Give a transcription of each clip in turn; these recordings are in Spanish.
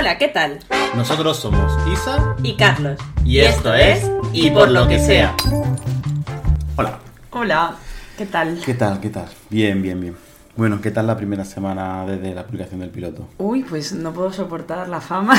Hola, ¿qué tal? Nosotros somos Isa Y Carlos. y esto es Y por lo que sea. Hola. Hola, ¿qué tal? ¿Qué tal? ¿Qué tal? Bien, bien, bien. Bueno, ¿qué tal la primera semana desde la publicación del piloto? Uy, pues no puedo soportar la fama.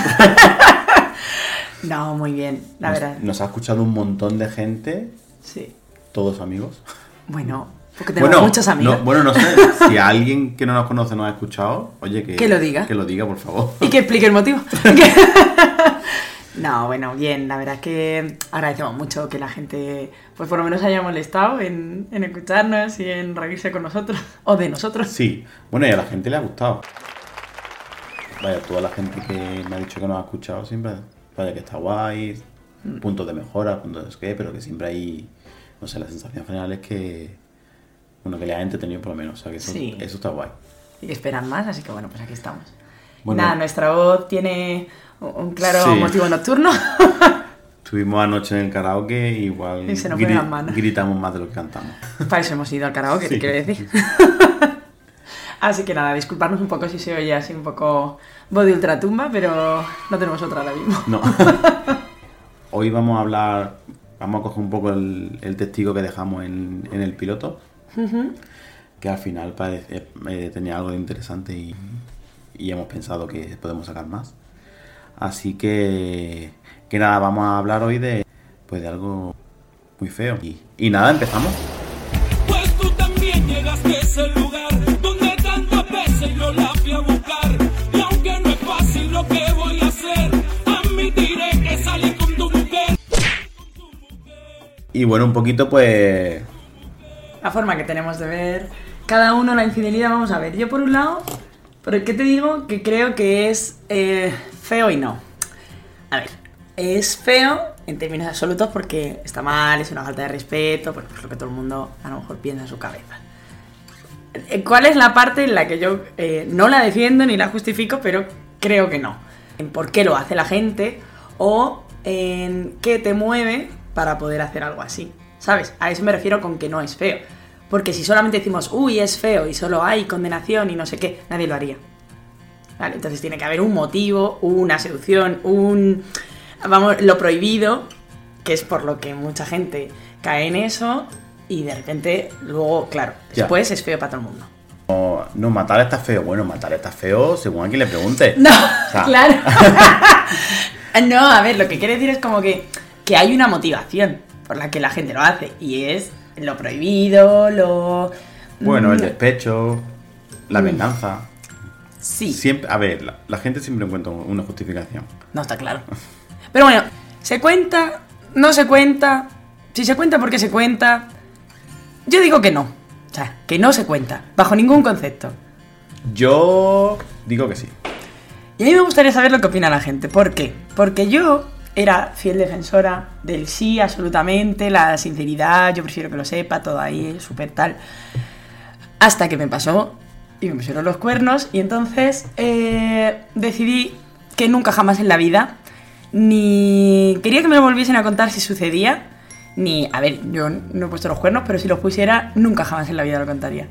no, muy bien, la nos, verdad. nos ha escuchado un montón de gente, Sí. todos amigos. Bueno, porque tenemos muchos amigos. no- bueno, no sé, si alguien que no nos conoce nos ha escuchado, oye, que, Que lo diga. Que lo diga, por favor. Y que explique el motivo. no, bueno, bien, la verdad es que agradecemos mucho que la gente, pues por lo menos haya molestado en, en escucharnos y en reírse con nosotros, o de nosotros. Sí, bueno, y a la gente le ha gustado. Vaya, toda la gente que me ha dicho que nos ha escuchado siempre, vaya que está guay, Mm. puntos de mejora, puntos de qué, pero que siempre hay, no sé, la sensación general es que, bueno, que le ha entretenido por lo menos, o sea, que eso, Sí. eso está guay. Y que esperan más, así que bueno, pues aquí estamos. Bueno. Nada, nuestra voz tiene un- claro Sí. motivo nocturno. Estuvimos anoche en el karaoke igual Y se nos las gritamos más de lo que cantamos. Para eso hemos ido al karaoke, te Sí. quiero decir. así que nada, disculparnos un poco si se oye así un poco voz de ultratumba, pero no tenemos otra ahora mismo. No. Hoy vamos a hablar, vamos a coger un poco el, el testigo que dejamos en, en el piloto, que al final parece, eh, tenía algo de interesante y, y hemos pensado que podemos sacar más. Así que, que nada, vamos a hablar hoy de, pues de algo muy feo. Y, y nada, empezamos. Pues tú también llegaste a ese lugar donde tantas veces yo la fui a buscar. Y aunque no es fácil lo que voy a hacer, admitiré que salí con tu mujer. Y bueno, un poquito pues... La forma que tenemos de ver cada uno la infidelidad, vamos a ver. Yo por un lado, ¿por qué te digo que creo que es eh, feo y no? A ver, es feo en términos absolutos porque está mal, es una falta de respeto, porque es lo que todo el mundo a lo mejor piensa en su cabeza. Eh, ¿Cuál es la parte en la que yo eh, no la defiendo ni la justifico, pero creo que no? En por qué lo hace la gente o en qué te mueve para poder hacer algo así. ¿Sabes? A eso me refiero con que no es feo. Porque si solamente decimos, uy, es feo y solo hay condenación y no sé qué, nadie lo haría. Vale, entonces tiene que haber un motivo, una seducción, un. Vamos, lo prohibido, que es por lo que mucha gente cae en eso y de repente, luego, claro, Ya. después es feo para todo el mundo. No, no, matar está feo. Bueno, matar está feo según a quien le pregunte. No, sea- claro. no, a ver, lo que quiere decir es como que, que hay una motivación por la que la gente lo hace y es lo prohibido, lo... Bueno, el Mm, despecho, la Mm. venganza. Sí, Siempre, a ver, la, la gente siempre encuentra una justificación. no está claro. Pero bueno, ¿se cuenta? ¿No se cuenta? Si se cuenta, ¿por qué se cuenta? Yo digo que no. O sea, que no se cuenta, bajo ningún concepto. Yo digo que sí. Y a mí me gustaría saber lo que opina la gente. ¿Por qué? Porque yo era fiel defensora del sí, absolutamente, la sinceridad, yo prefiero que lo sepa, todo ahí, súper tal. Hasta que me pasó y me pusieron los cuernos y entonces eh, decidí que nunca jamás en la vida ni quería que me lo volviesen a contar si sucedía, ni, a ver, yo no he puesto los cuernos, pero si los pusiera, nunca jamás en la vida lo contaría.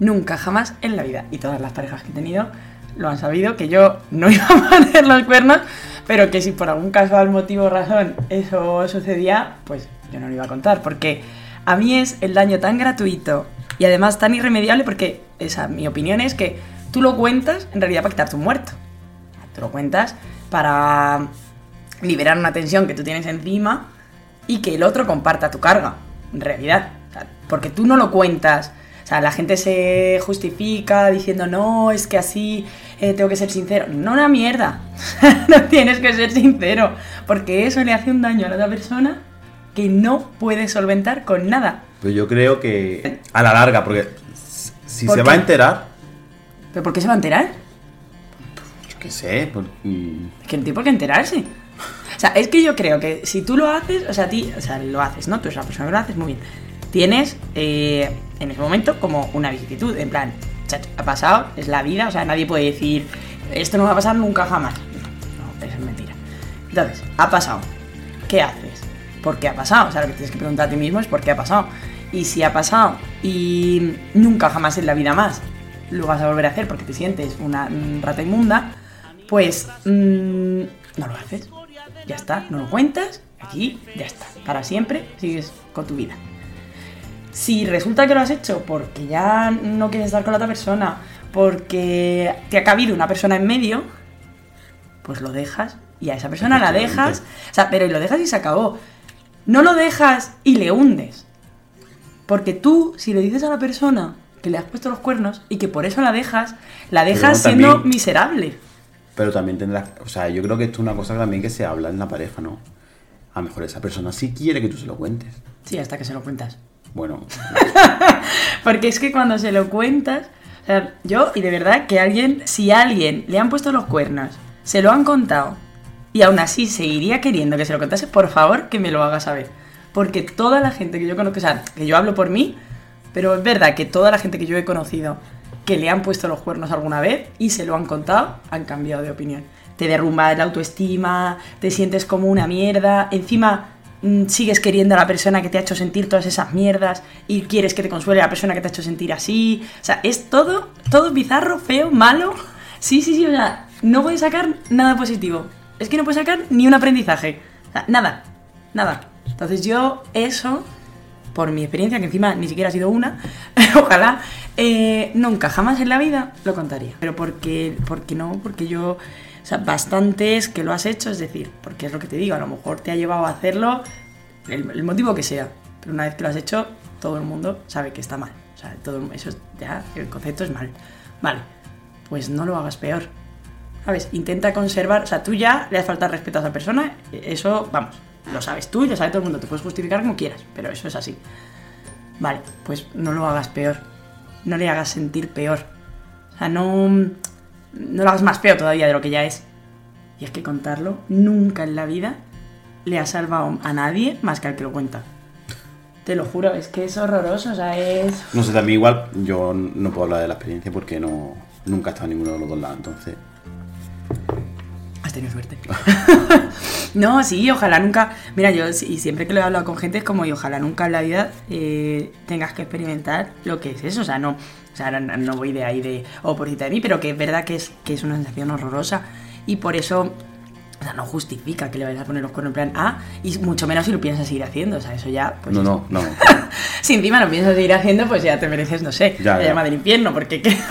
Nunca jamás en la vida. Y todas las parejas que he tenido lo han sabido, que yo no iba a poner los cuernos, pero que si por algún casual motivo o razón eso sucedía, pues yo no lo iba a contar, porque a mí es el daño tan gratuito y además tan irremediable, porque esa mi opinión es que tú lo cuentas en realidad para quitarte un muerto. Tú lo cuentas para liberar una tensión que tú tienes encima y que el otro comparta tu carga, en realidad. Porque tú no lo cuentas. O sea, la gente se justifica diciendo, no, es que así eh, tengo que ser sincero. No, una mierda. no tienes que ser sincero. Porque eso le hace un daño a la otra persona que no puede solventar con nada. Pero yo creo que a la larga, porque si ¿Por se qué? va a enterar, ¿Pero por qué se va a enterar? yo qué sé, por- Es que no tiene por qué enterarse. O sea, es que yo creo que si tú lo haces, o sea, a ti, o sea, lo haces, ¿no? Tú eres la persona que lo haces, muy bien. Tienes eh, en ese momento como una vicisitud, en plan, ha pasado, es la vida, o sea, nadie puede decir, esto no va a pasar nunca jamás. No, eso es mentira. Entonces, ha pasado. ¿Qué haces? ¿Por qué ha pasado? O sea, lo que tienes que preguntar a ti mismo es por qué ha pasado. Y si ha pasado y nunca jamás en la vida más lo vas a volver a hacer porque te sientes una rata inmunda, pues mm, no lo haces. Ya está, no lo cuentas, aquí ya está. Para siempre sigues con tu vida. Si resulta que lo has hecho porque ya no quieres estar con la otra persona, porque te ha cabido una persona en medio, pues lo dejas y a esa persona la dejas. O sea, pero lo dejas y se acabó. No lo dejas y le hundes. Porque tú, si le dices a la persona que le has puesto los cuernos y que por eso la dejas, la dejas siendo también- miserable. Pero también tendrás, o sea, yo creo que esto es una cosa también que se habla en la pareja, ¿no? A lo mejor esa persona sí quiere que tú se lo cuentes. Sí, hasta que se lo cuentas. Bueno, Porque es que cuando se lo cuentas, o sea, yo, y de verdad que alguien, si a alguien le han puesto los cuernos, se lo han contado, y aún así seguiría queriendo que se lo contase, por favor que me lo haga saber. Porque toda la gente que yo conozco, o sea, que yo hablo por mí, pero es verdad que toda la gente que yo he conocido que le han puesto los cuernos alguna vez y se lo han contado, han cambiado de opinión. Te derrumba la autoestima, te sientes como una mierda, encima sigues queriendo a la persona que te ha hecho sentir todas esas mierdas y quieres que te consuele la persona que te ha hecho sentir así. O sea, es todo, todo bizarro, feo, malo. Sí, sí, sí, o sea, no puedes sacar nada positivo. Es que no puedes sacar ni un aprendizaje. O sea, nada, nada. Entonces yo eso por mi experiencia, que encima ni siquiera ha sido una, ojalá, eh, nunca, jamás en la vida lo contaría. Pero porque, porque no, porque yo, o sea, bastantes que lo has hecho, es decir, porque es lo que te digo, a lo mejor te ha llevado a hacerlo el, motivo que sea, pero una vez que lo has hecho, todo el mundo sabe que está mal. O sea, todo eso es- ya, el concepto es mal. Vale, pues no lo hagas peor. ¿Sabes? Intenta conservar, o sea, tú ya le has faltado respeto a esa persona, eso, vamos, lo sabes tú y lo sabe todo el mundo, te puedes justificar como quieras, pero eso es así. Vale, pues no lo hagas peor, no le hagas sentir peor. O sea, no, no lo hagas más feo todavía de lo que ya es. Y es que contarlo nunca en la vida le ha salvado a nadie más que al que lo cuenta. Te lo juro, es que es horroroso, o sea, es... no sé, también igual yo no puedo hablar de la experiencia porque no nunca he estado en ninguno de los dos lados, entonces... Has tenido suerte. no, sí, ojalá nunca. Mira, yo y siempre que lo he hablado con gente es como, y ojalá nunca en la vida eh, tengas que experimentar lo que es eso. O sea, no, o sea, no, no voy de ahí de, oh, pobrecita de mí, pero que es verdad que es, que es una sensación horrorosa. Y por eso, o sea, no justifica que le vayas a poner los cuernos en plan A, y mucho menos si lo piensas seguir haciendo. O sea, eso ya. Pues no, no, no. Si encima lo piensas seguir haciendo, pues ya te mereces, no sé, Ya, la ya. llama del infierno, porque. ¿qué?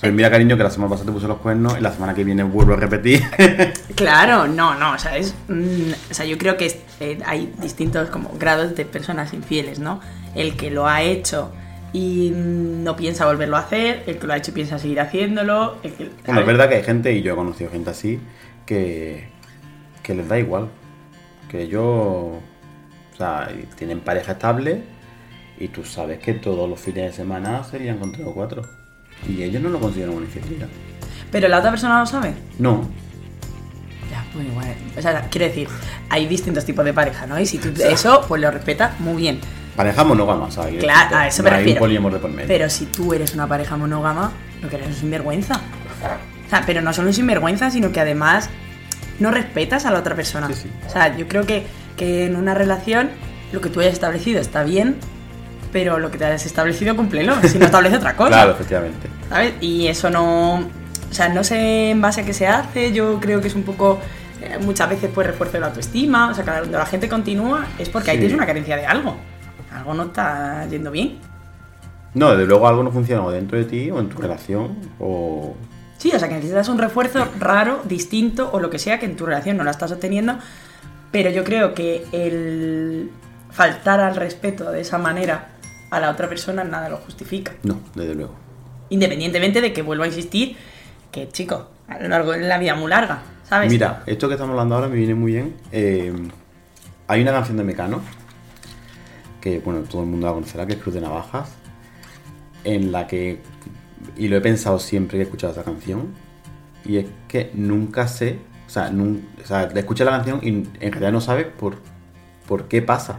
Pues mira, cariño, que la semana pasada te puse los cuernos y la semana que viene vuelvo a repetir. Claro, no, no, o sea, es, mm, o sea, yo creo que eh, hay distintos como grados de personas infieles, ¿no? El que lo ha hecho y no piensa volverlo a hacer, el que lo ha hecho piensa seguir haciéndolo, el que... Bueno, es verdad que hay gente, y yo he conocido gente así, que, que les da igual. Que ellos, o sea, tienen pareja estable y tú sabes que todos los fines de semana serían con tres o cuatro. Y ellos no lo consideran una infidelidad. Pero la otra persona lo sabe. No, Ya, pues igual. O sea, quiero decir, hay distintos tipos de pareja, ¿no? Y si tú eso, pues lo respetas muy bien. Pareja monógama, ¿sabes? Claro, a eso me No Hay un refiero. poliamor de por medio. Pero si tú eres una pareja monógama, lo que eres es un sinvergüenza. O sea, pero no solo un sinvergüenza, sino que además no respetas a la otra persona. Sí, sí. O sea, yo creo que, que en una relación lo que tú hayas establecido está bien, pero lo que te hayas establecido, cúmplelo. Si no establece otra cosa. Claro, efectivamente. ¿Sabes? Y eso no. O sea, no sé en base a qué se hace. Yo creo que es un poco. eh, muchas veces pues refuerzo de la autoestima. O sea, cuando la gente continúa es porque ahí Sí. tienes una carencia de algo. Algo no está yendo bien. No, desde luego algo no funciona o dentro de ti o en tu relación o... Sí, o sea que necesitas un refuerzo raro, distinto o lo que sea que en tu relación no la estás obteniendo. Pero yo creo que el faltar al respeto de esa manera a la otra persona nada lo justifica. No, desde luego. Independientemente de que vuelva a insistir que, chico, a lo largo de la vida muy larga, ¿sabes? Mira, esto que estamos hablando ahora me viene muy bien. Eh, hay una canción de Mecano, que bueno, todo el mundo la conocerá, que es Cruz de Navajas, en la que, y lo he pensado siempre que he escuchado esa canción, y es que nunca sé, o sea, nun- o sea, escuchas la canción y en realidad no sabes por, por qué pasa.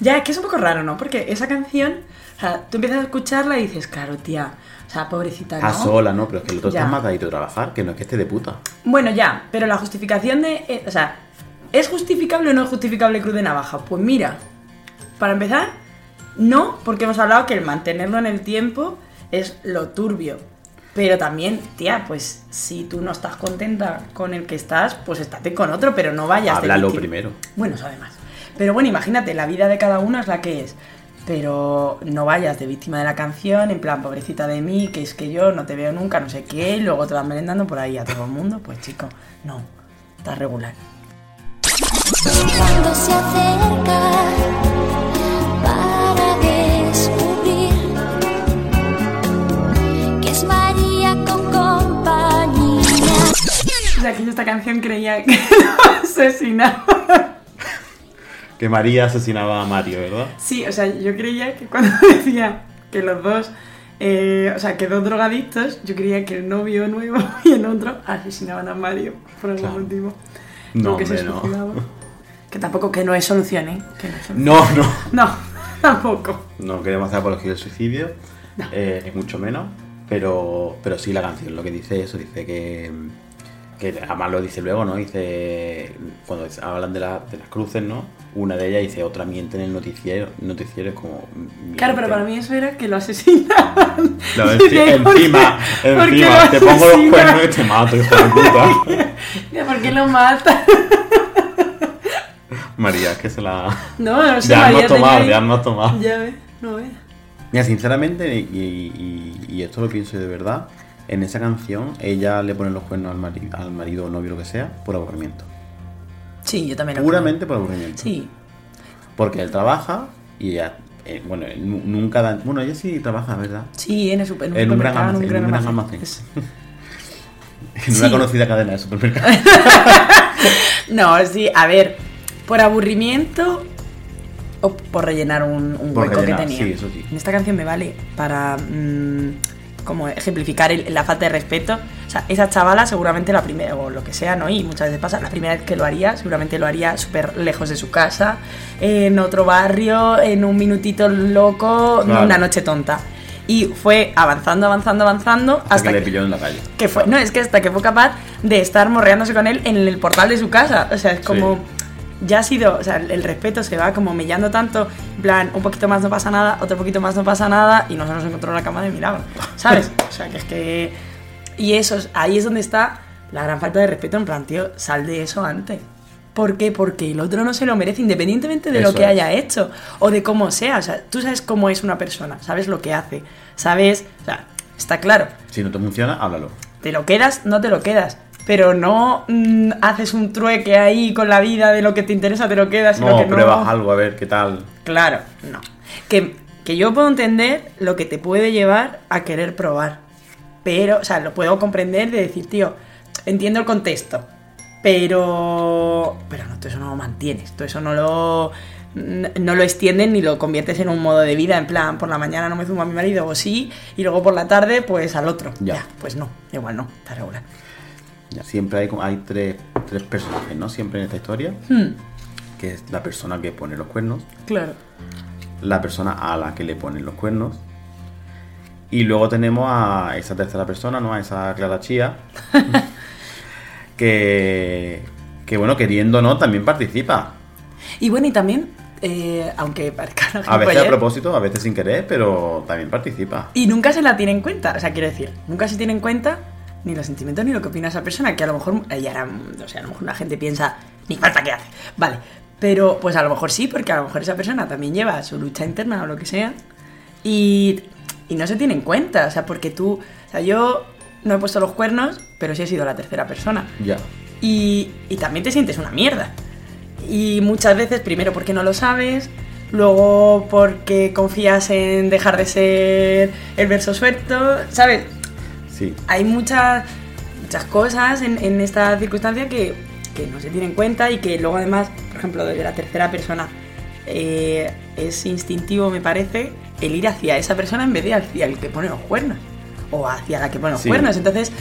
Ya, es que es un poco raro, ¿no? Porque esa canción, o sea, tú empiezas a escucharla y dices, claro, tía, o sea, pobrecita, ¿no? A sola, ¿no? Pero es que el otro Ya. está matadito de trabajar, que no es que esté de puta. Bueno, ya, pero la justificación de. eh, o sea, ¿es justificable o no es justificable Cruz de Navaja? Pues mira, para empezar, no, porque hemos hablado que el mantenerlo en el tiempo es lo turbio. Pero también, tía, pues si tú no estás contenta con el que estás, pues estate con otro, pero no vayas de Háblalo primero. Bueno, eso además. Pero bueno, imagínate, la vida de cada uno es la que es. Pero no vayas de víctima de la canción, en plan, pobrecita de mí, que es que yo no te veo nunca, no sé qué, y luego te vas merendando por ahí a todo el mundo. Pues chico, no, estás regular. Cuando se acerca Sea, que yo esta canción creía que lo asesinaba. Que María asesinaba a Mario, ¿verdad? Sí, o sea, yo creía que cuando decía que los dos, eh, o sea, que dos drogadictos, yo creía que el novio nuevo y el otro asesinaban a Mario por algún Claro. motivo. No, Porque se hombre, no. Que tampoco, que no es solución, ¿eh? Que no es solución. No, no. No, tampoco. No queremos hacer apología del suicidio, eh, ni mucho menos, pero, pero sí la canción lo que dice eso, dice que, que además lo dice luego, ¿no? Dice, cuando hablan de, la- de las cruces, ¿no? Una de ellas dice, otra miente en el noticiero, noticiero es como... Claro, pero para mí eso era que lo asesinaban. No, Y enci- decía, ¿por qué- encima, qué encima, te pongo los cuernos y te mato, hijo de puta. ¿Por qué lo mata? María, es que se la... No, no sé, ya María no tomado, tenía- ya no tomado. Ya ves, no ves. Mira, sinceramente, y, y- y esto lo pienso de verdad, en esa canción ella le pone los cuernos al, mari- al marido o novio, lo que sea, por aburrimiento. Sí, yo también lo Puramente por aburrimiento. Sí, Porque él trabaja y ella, eh, bueno, nunca da... Bueno, ella sí trabaja, ¿verdad? sí, en, el super, en un En un gran almacén, en un gran almacén. En una conocida cadena de supermercados. No, sí, a ver, por aburrimiento o por rellenar un, un Por hueco rellenar, que tenía. sí, eso sí. En esta canción me vale para mm, como ejemplificar el- la falta de respeto. O sea, esa chavala seguramente la primera, o lo que sea, ¿no? Y muchas veces pasa, la primera vez que lo haría, seguramente lo haría súper lejos de su casa, en otro barrio, en un minutito loco, Claro. una noche tonta. Y fue avanzando, avanzando, avanzando Hasta hasta que le pilló en la calle. que fue, no, es que hasta que fue capaz de estar morreándose con él en el portal de su casa. O sea, es como. Ya ha sido, o sea, el respeto se va como mellando tanto, en plan, un poquito más no pasa nada, otro poquito más no pasa nada, y nos nos encontró en la cama de milagro, ¿sabes? O sea, que es que. Y eso, es- ahí es donde está la gran falta de respeto, en plan, tío, sal de eso antes. ¿Por qué? Porque el otro no se lo merece, independientemente de lo que es. haya hecho o de cómo sea. O sea, tú sabes cómo es una persona, sabes lo que hace, sabes. O sea, está claro. Si no te funciona, háblalo. Te lo quedas, no te lo quedas. Pero no mm, haces un trueque ahí con la vida de lo que te interesa, te lo quedas y lo No, que no. pruebas algo, a ver qué tal. Claro, no. Que, que yo puedo entender lo que te puede llevar a querer probar. Pero, o sea, lo puedo comprender de decir, tío, entiendo el contexto. Pero. Pero no, tú eso no lo mantienes. Tú eso no lo. No lo extiendes ni lo conviertes en un modo de vida. En plan, por la mañana no me zumo a mi marido o sí, y luego por la tarde, pues al otro. Ya. pues no, igual no, está regular. Ya, siempre hay, hay tres, tres personajes, ¿no? Siempre en esta historia. Hmm, Que es la persona que pone los cuernos, claro. la persona a la que le ponen los cuernos. Y luego tenemos a esa tercera persona, ¿no? A esa Clara Chía. que, que, bueno, queriendo no, también participa. Y bueno, y también, eh, aunque parezca A veces a propósito, a veces sin querer, pero también participa. Y nunca se la tiene en cuenta, o sea, quiero decir, nunca se tiene en cuenta ni los sentimientos ni lo que opina esa persona, que a lo mejor, ella era, o sea, a lo mejor la gente piensa, ni falta que hace, vale, pero pues a lo mejor sí, porque a lo mejor esa persona también lleva su lucha interna o lo que sea, y, y no se tiene en cuenta, o sea, porque tú, o sea, yo no he puesto los cuernos, pero sí he sido la tercera persona, Ya. y, y también te sientes una mierda. Y muchas veces, primero porque no lo sabes, luego porque confías en dejar de ser el verso suelto, ¿sabes? Sí. Hay muchas, muchas cosas en, en esta circunstancia que, que no se tienen en cuenta y que luego además, por ejemplo, desde la tercera persona, eh, es instintivo, me parece, el ir hacia esa persona en vez de hacia el que pone los cuernos. O hacia la que pone los Sí. cuernos. Entonces,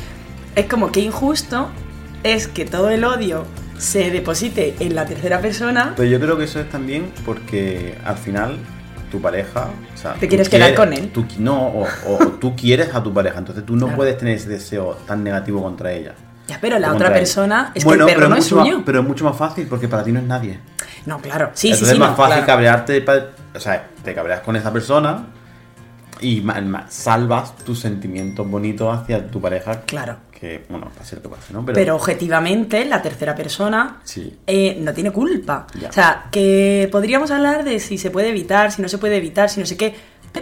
es como que injusto es que todo el odio se deposite en la tercera persona. Pero yo creo que eso es también porque al final tu pareja. O sea, ¿Te quieres quedar con él? tú no, o, o tú quieres a tu pareja, entonces tú no Claro. puedes tener ese deseo tan negativo contra ella. Ya, pero la otra persona es bueno, que el perro pero no es mucho más- suyo. pero es mucho más fácil porque para ti no es nadie. No, claro. Sí, entonces sí, es más no, fácil claro. cabrearte. O sea, te cabreas con esa persona y salvas tus sentimientos bonitos hacia tu pareja. Claro. Que, bueno, pase lo que pase, ¿no? Pero, objetivamente, la tercera persona Sí. eh, no tiene culpa. Ya. O sea, que podríamos hablar de si se puede evitar, si no se puede evitar, si no sé qué.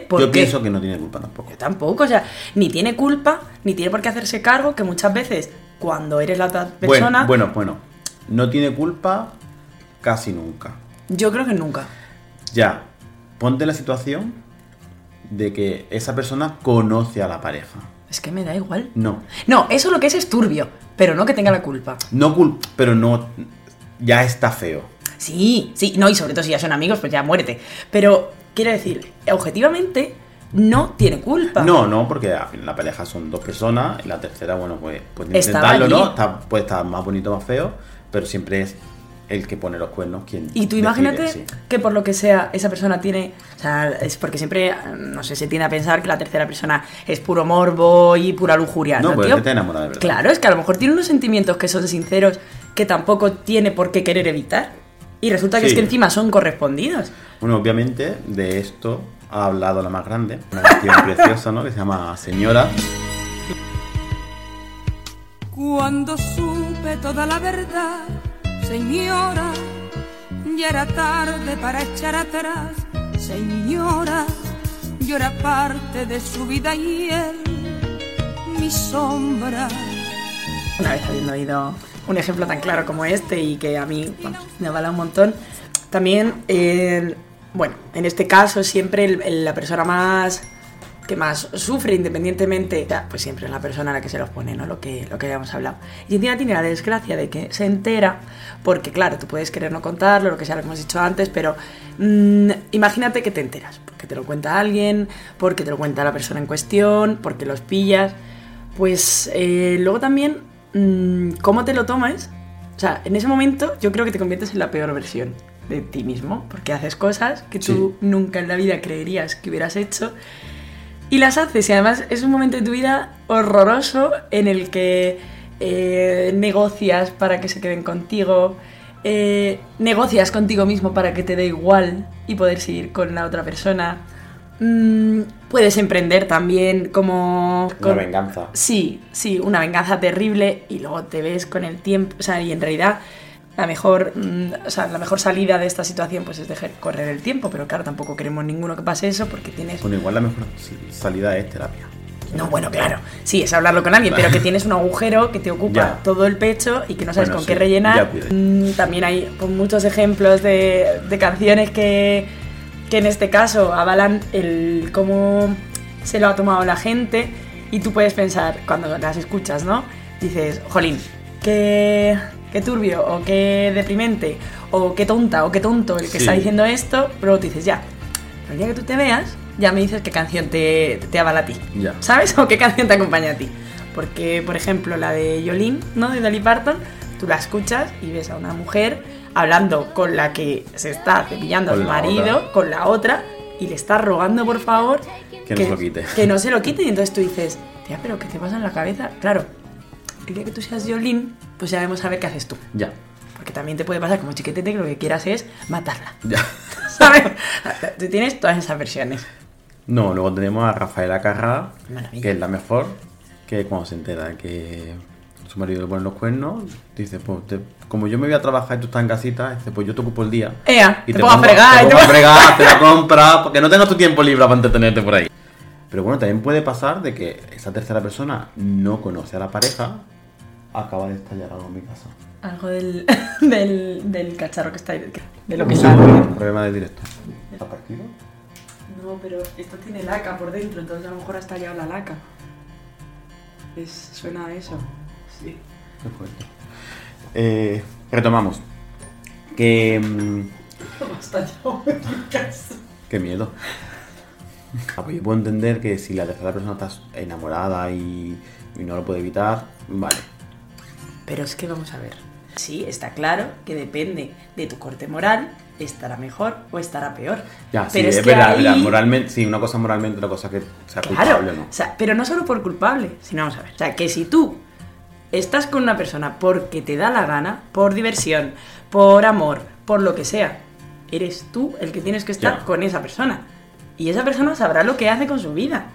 ¿Por yo qué? pienso que no tiene culpa tampoco. Yo tampoco, o sea, ni tiene culpa, ni tiene por qué hacerse cargo, que muchas veces, cuando eres la otra persona, Bueno, bueno, bueno. No tiene culpa casi nunca. yo creo que nunca. Ya, ponte la situación de que esa persona conoce a la pareja. Es que me da igual. No. No, eso lo que es es turbio, pero no que tenga la culpa. No cul pero no. Ya está feo. Sí, sí, no, y sobre todo si ya son amigos, pues ya muérete. Pero, quiero decir, objetivamente, no tiene culpa. No, no, porque al final la pareja son dos personas y la tercera, bueno, pues, pues intentarlo. ¿no? Está, puede estar más bonito, más feo, pero siempre es el que pone los cuernos quien. Y tú decide, imagínate sí. que por lo que sea esa persona tiene, o sea, es porque siempre, no sé, se tiende a pensar que la tercera persona es puro morbo y pura lujuria. No, No, pues tío? es que te enamora de verdad. Claro, es que a lo mejor tiene unos sentimientos que son sinceros que tampoco tiene por qué querer evitar. Y resulta que Sí. es que encima son correspondidos. Bueno, obviamente de esto ha hablado la más grande, una canción preciosa, ¿no? Que se llama Señora. Cuando supe toda la verdad, señora, ya era tarde para echar atrás. Señora, yo era parte de su vida y él, mi sombra. Una vez habiendo oído un ejemplo tan claro como este y que a mí vamos, me avala un montón, también, bueno, en este caso siempre la persona más que más sufre independientemente, pues siempre es la persona a la que se los pone, ¿no? Lo que, lo que habíamos hablado. Y encima tiene la desgracia de que se entera, porque claro, tú puedes querer no contarlo, lo que ya lo hemos dicho antes, pero mm, imagínate que te enteras, porque te lo cuenta alguien, porque te lo cuenta la persona en cuestión, porque los pillas, pues eh, luego también, mm, ¿cómo te lo tomas? O sea, en ese momento yo creo que te conviertes en la peor versión de ti mismo, porque haces cosas que tú nunca en la vida creerías que hubieras hecho y las haces. Y además es un momento de tu vida horroroso en el que eh, negocias para que se queden contigo, eh, negocias contigo mismo para que te dé igual y poder seguir con la otra persona. Mm, puedes emprender también como... Una venganza. Sí, sí, una venganza terrible y luego te ves con el tiempo, o sea, y en realidad la mejor, mm, o sea, la mejor salida de esta situación pues es dejar correr el tiempo, pero claro, tampoco queremos ninguno que pase eso porque tienes Bueno, igual la mejor salida es terapia. no, bueno, claro. Sí, es hablarlo con alguien, pero que tienes un agujero que te ocupa Ya. todo el pecho y que no sabes Bueno, con sí, qué rellenar. Mm, También hay pues, muchos ejemplos de, de canciones que, que en este caso avalan el cómo se lo ha tomado la gente y tú puedes pensar, cuando las escuchas, ¿no? Dices, jolín, qué, qué turbio o qué deprimente o qué tonta o qué tonto el que Sí. está diciendo esto, pero tú dices, ya, el día que tú te veas, ya me dices qué canción te, te avala a ti. Ya. ¿Sabes? O qué canción te acompaña a ti. Porque, por ejemplo, la de Yolene, ¿no? De Dolly Parton, tú la escuchas y ves a una mujer hablando con la que se está cepillando a su marido, otra. con la otra, y le está rogando, por favor, Que no se lo quite. Que no se lo quite. Y entonces tú dices, tía, pero ¿qué te pasa en la cabeza? Claro, el día que tú seas Yolene, pues ya vamos a ver qué haces tú. Ya. Porque también te puede pasar como chiquetete que lo que quieras es matarla. Ya. ¿Sabes? Tú tienes todas esas versiones. No, luego tenemos a Rafaela Maravilla. que es la mejor, que cuando se entera que su marido le pone los cuernos, dice, pues te- como yo me voy a trabajar y tú estás en casita, dice, pues yo te ocupo el día. Ea, Y te pongo a fregar, Te te pongo a fregar, te la compras, porque no tengas tu tiempo libre para entretenerte por ahí. Pero bueno, también puede pasar de que esa tercera persona no conoce a la pareja, acaba de estallar algo en mi casa. Algo del, del, del cacharro que está ahí. De lo que está. Un problema de directo. ¿Está partido? No, pero esto tiene laca por dentro, entonces a lo mejor ha estallado la laca. Es, suena a eso. Sí. Qué fuerte. Eh, retomamos. Que... mm, Ha estallado en mi casa. Qué miedo. Ah, pues yo puedo entender que si la tercera persona está enamorada y, y no lo puede evitar, vale. Pero es que vamos a ver. Sí, está claro que depende de tu corte moral, estará mejor o estará peor. Ya, sí, es, verdad, ahí- verdad, Moralmente, sí, una cosa moralmente, otra cosa que sea Claro, culpable o no. o sea, pero no solo por culpable, sino vamos a ver. O sea, que si tú estás con una persona porque te da la gana, por diversión, por amor, por lo que sea, eres tú el que tienes que estar Ya. con esa persona. Y esa persona sabrá lo que hace con su vida.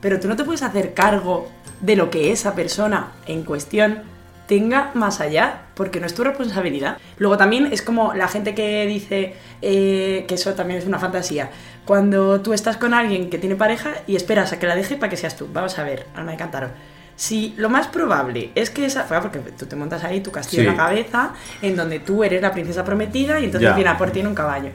Pero tú no te puedes hacer cargo de lo que esa persona en cuestión tenga más allá, porque no es tu responsabilidad. Luego también es como la gente que dice eh, que eso también es una fantasía. Cuando tú estás con alguien que tiene pareja y esperas a que la deje para que seas tú. Vamos a ver, Ana de Cántaro. Si lo más probable es que esa. Bueno, porque tú te montas ahí tu castillo en Sí. la cabeza, en donde tú eres la princesa prometida y entonces Ya. viene a por ti en un caballo.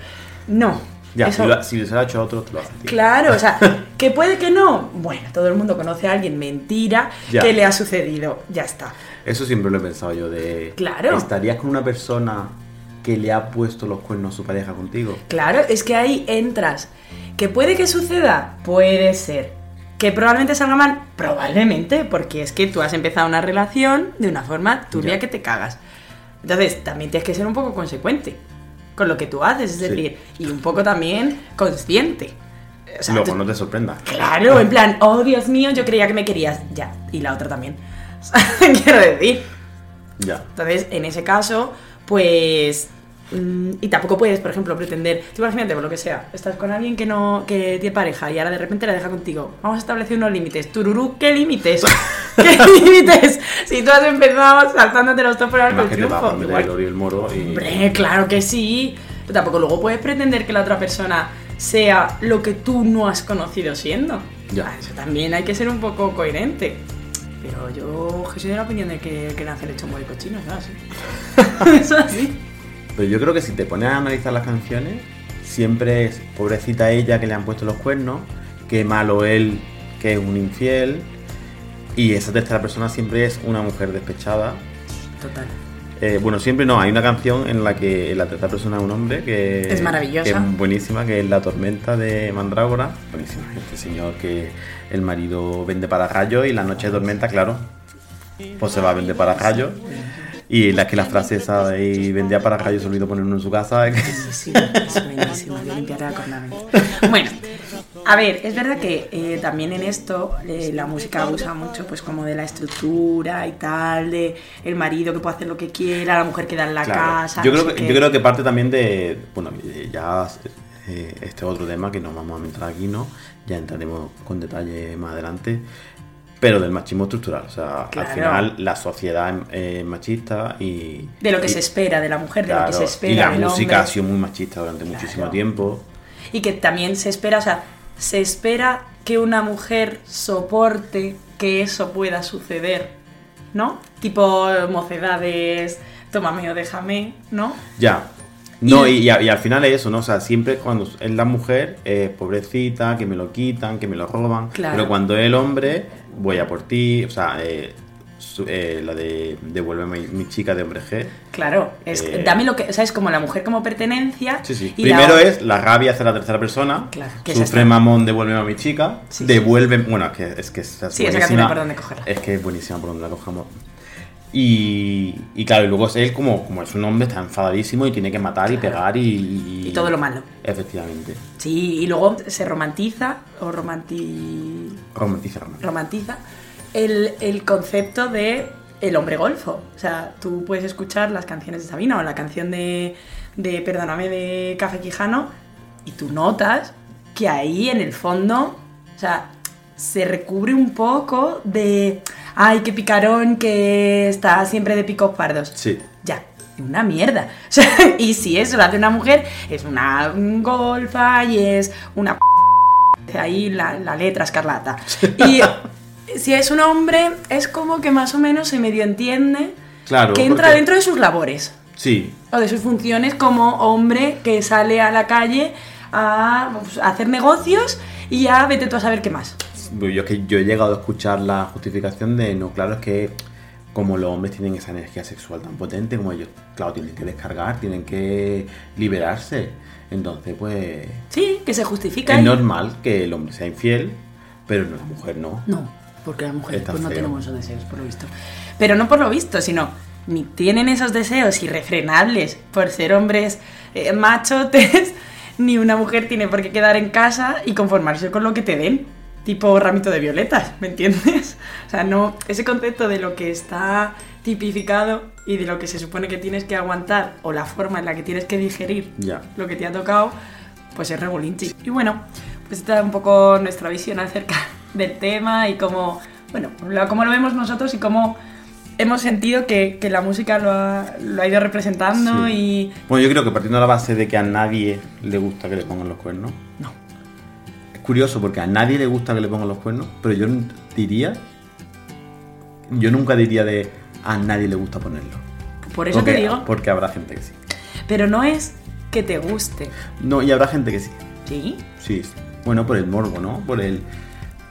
No. Ya, eso- si, lo- si se lo ha hecho a otro, te lo hace. Claro, o sea, que puede que no. Bueno, todo el mundo conoce a alguien mentira Ya. que le ha sucedido. Ya está. Eso siempre lo he pensado yo de... Claro. ¿Estarías con una persona que le ha puesto los cuernos a su pareja contigo? Claro, es que ahí entras. ¿Que puede que suceda? Puede ser. ¿Que probablemente salga mal? Probablemente, porque es que tú has empezado una relación de una forma turbia Ya. que te cagas. Entonces, también tienes que ser un poco consecuente con lo que tú haces, es Sí. decir, y un poco también consciente. O sea, Luego tú- no te sorprendas. Claro, en plan, oh Dios mío, yo creía que me querías. Ya, y la otra también. Quiero decir. Ya. Entonces, en ese caso, pues. Mm, Y tampoco puedes, por ejemplo, pretender. Tú imagínate, por lo que sea, estás con alguien que no. que tiene pareja y ahora de repente la deja contigo. Vamos a establecer unos límites. Tururú, ¿qué límites? ¿Qué límites? Si tú has empezado saltándote los topos al triunfo. el el moro y... Hombre, claro que sí. Pero tampoco luego puedes pretender que la otra persona sea lo que tú no has conocido siendo. Ya. Eso también hay que ser un poco coherente. Pero yo soy de la opinión de que, que nace lecho muy cochino, ¿no? Así. Eso así. Pero yo creo que si te pones a analizar las canciones, siempre es pobrecita ella que le han puesto los cuernos, qué malo él que es un infiel, y esa tercera persona siempre es una mujer despechada. Total. Eh, bueno, siempre no, hay una canción en la que la tercera persona es un hombre que Es maravillosa. que es buenísima, que es La Tormenta de Mandrágora. Buenísima, este señor que el marido vende para rayos y la noche de tormenta, claro, pues se va a vender para rayos. Y la que la frase esa de "Y vendía para rayos se olvidó poner uno en su casa. Sí, es buenísimo, de limpiar acordarme. Bueno, a ver, es verdad que eh, también en esto eh, la música abusa mucho, pues como de la estructura y tal, de el marido que puede hacer lo que quiera, la mujer que da en la Claro. casa. yo, creo que, qué. yo creo que parte también de. Bueno, eh, ya eh, este otro tema que no vamos a entrar aquí, ¿no? Ya entraremos con detalle más adelante. Pero del machismo estructural. O sea, Claro. al final la sociedad es es machista y. De lo que y- se espera de la mujer, de lo que se espera Y la del música hombre. ha sido muy machista durante muchísimo tiempo. Y que también se espera, o sea, se espera que una mujer soporte que eso pueda suceder, ¿no? Tipo mocedades, tómame o déjame, ¿no? Ya. No, Y- al final es eso, ¿no? O sea, siempre cuando es la mujer, eh, pobrecita, que me lo quitan, que me lo roban. Claro. Pero cuando es el hombre, voy a por ti. O sea, eh, su- eh, la de Devuélveme mi, mi chica de hombre G. Claro, es Eh, dame lo que, o sea, es como la mujer como pertenencia. Sí, sí. y Primero la- es la rabia hacia la tercera persona. Claro, que Sufre está- mamón, devuélveme a mi chica. Sí, devuelve. Bueno, es que es que es Sí, esa canción por dónde cogerla. Es que es buenísima por donde la cojamos. Y, y claro, y luego es él como, como es un hombre, está enfadadísimo y tiene que matar y pegar y, y- Y todo lo malo. Efectivamente. Sí, y luego se romantiza o romanti... Romantiza, romantiza. romantiza el, el concepto de el hombre golfo. O sea, tú puedes escuchar las canciones de Sabina o la canción de, de Perdóname de Café Quijano y tú notas que ahí en el fondo, o sea, se recubre un poco de, ay, qué picarón que está siempre de picos pardos. Sí. Ya, una mierda. Y si eso lo hace una mujer, es una golfa y es una p- ahí la, la letra escarlata. Y si es un hombre, es como que más o menos se medio entiende Claro. que entra porque- dentro de sus labores Sí. o de sus funciones como hombre que sale a la calle a, pues, a hacer negocios y ya vete tú a saber qué más. Yo, es que yo he llegado a escuchar la justificación de, no, claro, es que como los hombres tienen esa energía sexual tan potente, como ellos, claro, tienen que descargar, tienen que liberarse. Entonces, pues, Sí, que se justifica. es ahí. normal que el hombre sea infiel, pero la mujer no. No, porque las mujeres pues, no tenemos esos deseos, por lo visto. Pero no por lo visto, sino ni tienen esos deseos irrefrenables por ser hombres eh, machotes, ni una mujer tiene por qué quedar en casa y conformarse con lo que te den. Tipo ramito de violetas, ¿me entiendes? O sea, no. Ese concepto de lo que está tipificado y de lo que se supone que tienes que aguantar o la forma en la que tienes que digerir Ya. lo que te ha tocado, pues es regulinchi. Y bueno, esta es un poco nuestra visión acerca del tema y cómo, bueno, cómo lo vemos nosotros y cómo hemos sentido que, que la música lo ha, lo ha ido representando Sí. y... Bueno, yo creo que partiendo de la base de que a nadie le gusta que le pongan los cuernos. No. Curioso porque a nadie le gusta que le pongan los cuernos, pero yo diría. Yo nunca diría de a nadie le gusta ponerlo. Por eso porque, te digo. Porque habrá gente que sí. Pero no es que te guste. No, y habrá gente que sí. ¿Sí? Sí, sí. Bueno, por el morbo, ¿no? Por el.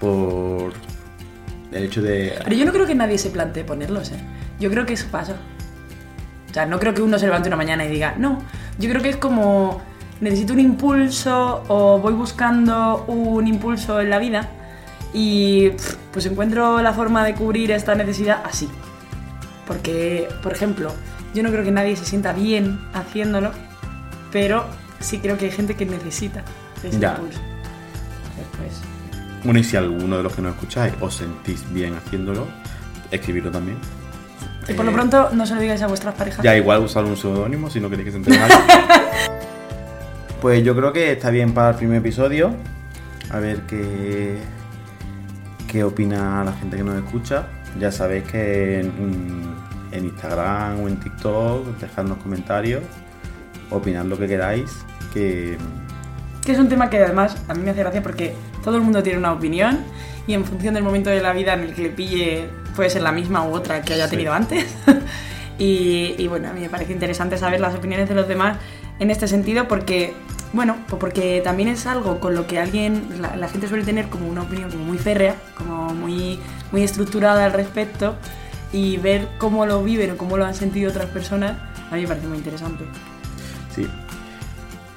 Por. El hecho de. Pero yo no creo que nadie se plantee ponerlos, ¿eh? Yo creo que eso pasa. O sea, no creo que uno se levante una mañana y diga, no. Yo creo que es como, necesito un impulso o voy buscando un impulso en la vida y pues encuentro la forma de cubrir esta necesidad así. Porque, por ejemplo, yo no creo que nadie se sienta bien haciéndolo, pero sí creo que hay gente que necesita ese Ya. impulso. Pues, Bueno, y si alguno de los que nos escucháis os sentís bien haciéndolo, escribirlo también. y por lo Eh, pronto no se lo digáis a vuestras parejas. Ya igual usar un seudónimo si no queréis que se entere. pues yo creo que está bien para el primer episodio. A ver qué, qué opina la gente que nos escucha. Ya sabéis que en, en Instagram o en TikTok dejadnos comentarios, opinad lo que queráis. Que Que es un tema que además a mí me hace gracia porque todo el mundo tiene una opinión y en función del momento de la vida en el que le pille puede ser la misma u otra que haya Sí. tenido antes. y, y bueno, a mí me parece interesante saber las opiniones de los demás en este sentido porque, bueno, pues porque también es algo con lo que alguien, la, gente suele tener como una opinión como muy férrea, como muy, muy estructurada al respecto y ver cómo lo viven o cómo lo han sentido otras personas, a mí me parece muy interesante. Sí.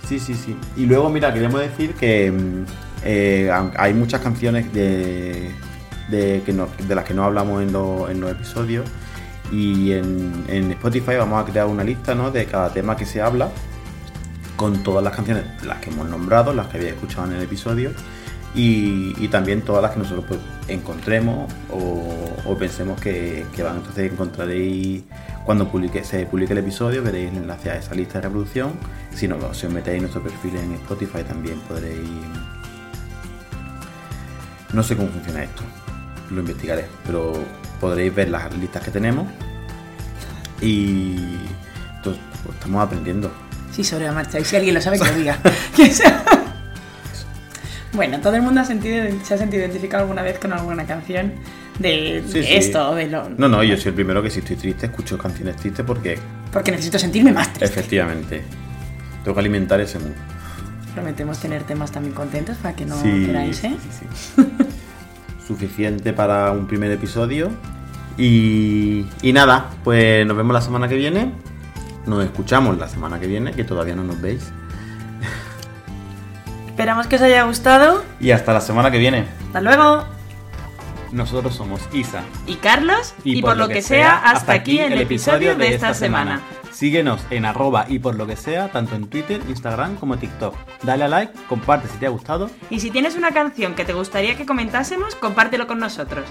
Sí, sí, sí. Y luego, mira, queríamos decir que mm, eh, hay muchas canciones de, de, que no- de las que no hablamos en, los- en los episodios. Y en, en Spotify vamos a crear una lista ¿no? de cada tema que se habla con todas las canciones, las que hemos nombrado, las que habéis escuchado en el episodio. Y, también todas las que nosotros pues, encontremos o, pensemos que, que van. Entonces encontraréis, cuando publique, se publique el episodio, veréis el enlace a esa lista de reproducción. Si no, si os metéis en nuestro perfil en Spotify también podréis... No sé cómo funciona esto, lo investigaré, pero podréis ver las listas que tenemos. Y entonces, pues, estamos aprendiendo. Sí, sobre la marcha. Y si alguien lo sabe, que lo diga. Bueno, todo el mundo ha sentido, se ha sentido identificado alguna vez con alguna canción de, Sí, de sí. esto o de lo. No, no, yo soy el primero que si estoy triste escucho canciones tristes porque Porque necesito sentirme más triste. efectivamente tengo que alimentar ese mood. Prometemos tener temas también contentos para que no Sí, queráis, ¿eh? Suficiente para un primer episodio. Y, y nada, pues nos vemos la semana que viene. Nos escuchamos la semana que viene, que todavía no nos veis. Esperamos que os haya gustado. Y hasta la semana que viene. Hasta luego. Nosotros somos Isa. Y Carlos, y, por, lo que sea, hasta aquí el episodio de esta semana. Síguenos en arroba y por lo que sea, tanto en Twitter, Instagram como TikTok. Dale a like, comparte si te ha gustado Y si tienes una canción que te gustaría que comentásemos, compártelo con nosotros.